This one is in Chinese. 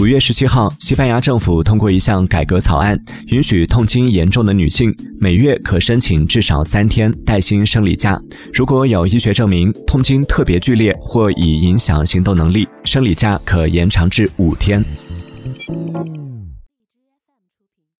五月十七号西班牙政府通过一项改革草案允许痛经严重的女性每月可申请至少三天带薪生理假。如果有医学证明痛经特别剧烈或已影响行动能力生理假可延长至五天。